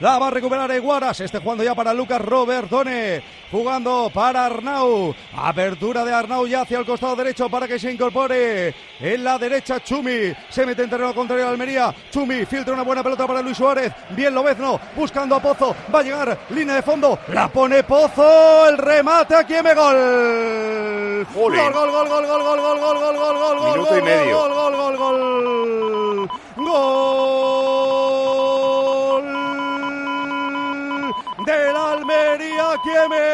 La va a recuperar Eguaras. Este jugando ya para Lucas Robertone. Jugando para Arnau. Apertura de Arnau ya hacia el costado derecho para que se incorpore. En la derecha Chumi. Se mete en terreno contrario a Almería. Chumi filtra una buena pelota para Luis Suárez. Bien Lobezno. Buscando a Pozo. Va a llegar. Línea de fondo. La pone Pozo. El remate aquí me gol. Gol, gol, gol, gol, gol, gol, gol, gol, gol, gol, gol, gol, gol, gol. Almería Quieme.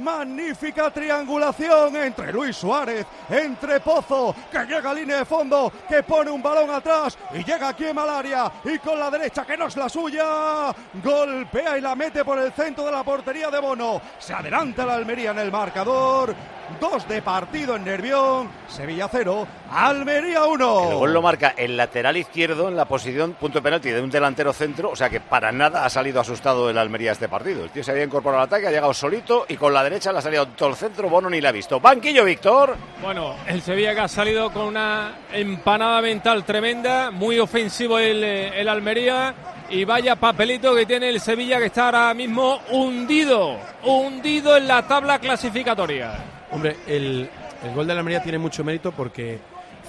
Magnífica triangulación entre Luis Suárez, entre Pozo, que llega a línea de fondo, que pone un balón atrás y llega aquí en Malaria y con la derecha que no es la suya, golpea y la mete por el centro de la portería de Bono. Se adelanta la Almería en el marcador. Dos de partido en Nervión, Sevilla 0, Almería 1. El gol lo marca el lateral izquierdo en la posición punto de penalti de un delantero centro, o sea que para nada ha salido asustado el Almería este partido. El tío se había incorporado al ataque, ha llegado solito y con la derecha le ha salido todo el centro, Bono ni la ha visto. Banquillo, Víctor. Bueno, el Sevilla que ha salido con una empanada mental tremenda, muy ofensivo el, eh, el Almería y vaya papelito que tiene el Sevilla que está ahora mismo hundido, hundido en la tabla clasificatoria. Hombre, el, el gol de la Almería tiene mucho mérito porque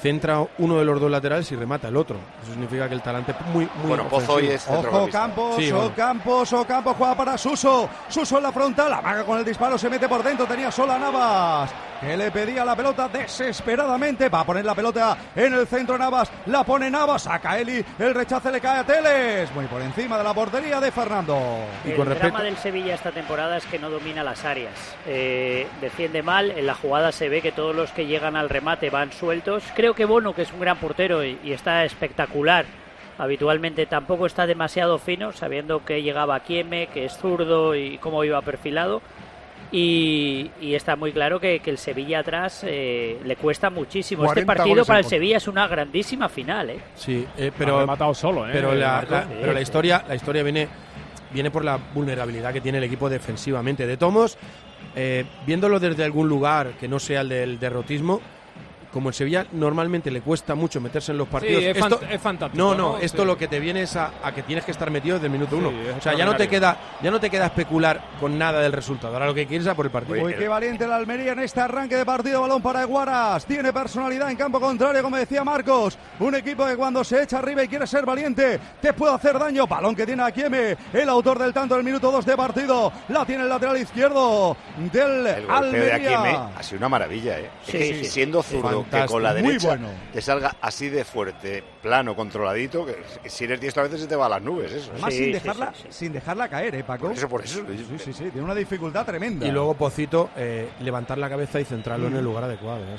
centra uno de los dos laterales y remata el otro. Eso significa que el talante es muy, muy Bueno, Pozo hoy ofensivo. es Ojo. Campos, Sí, o bueno. Campos, o Campos juega para Suso. Suso en la frontal, amaga con el disparo, se mete por dentro, tenía sola Navas, que le pedía la pelota desesperadamente. Va a poner la pelota en el centro Navas, la pone Navas, saca Eli, el rechace le cae a Teles. Muy por encima de la portería de Fernando. Y el con respecto- drama del Sevilla esta temporada es que no domina las áreas. Eh, defiende mal, en la jugada se ve que todos los que llegan al remate van sueltos. Creo que Bono, que es un gran portero y, y está espectacular, habitualmente tampoco está demasiado fino, sabiendo que llegaba Kieme, que es zurdo y cómo iba perfilado. Y, y está muy claro que, que el Sevilla atrás eh, le cuesta muchísimo. Este 40 partido para el Sevilla es una grandísima final. ¿eh? Sí, eh, Pero ha matado solo, ¿eh? pero, la, la- pero la historia, la historia viene, viene por la vulnerabilidad que tiene el equipo defensivamente. De Tomos, eh, viéndolo desde algún lugar que no sea el del derrotismo, como el Sevilla normalmente le cuesta mucho meterse en los partidos. Sí, es, esto- fant- es fantástico. no, no, esto Sí. lo que te viene es a, a que tienes que estar metido desde el minuto Sí, uno. O sea, ya no te queda, ya no te queda especular con nada del resultado. Ahora lo que quieres es a por el partido. Uy, qué valiente la Almería en este arranque de partido. Balón para Eguaras. Tiene personalidad en campo contrario, como decía Marcos. Un equipo que cuando se echa arriba y quiere ser valiente, te puede hacer daño. Balón que tiene a Kieme, el autor del tanto del minuto 2 de partido. La tiene el lateral izquierdo del El golpe de Akieme Almería. ha sido una maravilla, ¿eh? Es Sí, que sí, sí. siendo zurdo, que con la derecha bueno. te salga así de fuerte, plano, controladito, que si eres diestro a veces se te va a las nubes, eso. ¿eh? Más Sí, sin dejarla, sí, sí. sin dejarla caer, ¿eh, Paco? Por eso, por eso. Sí, sí, sí, tiene una dificultad tremenda. Y luego Pocito, eh, levantar la cabeza y centrarlo en el lugar adecuado. ¿eh?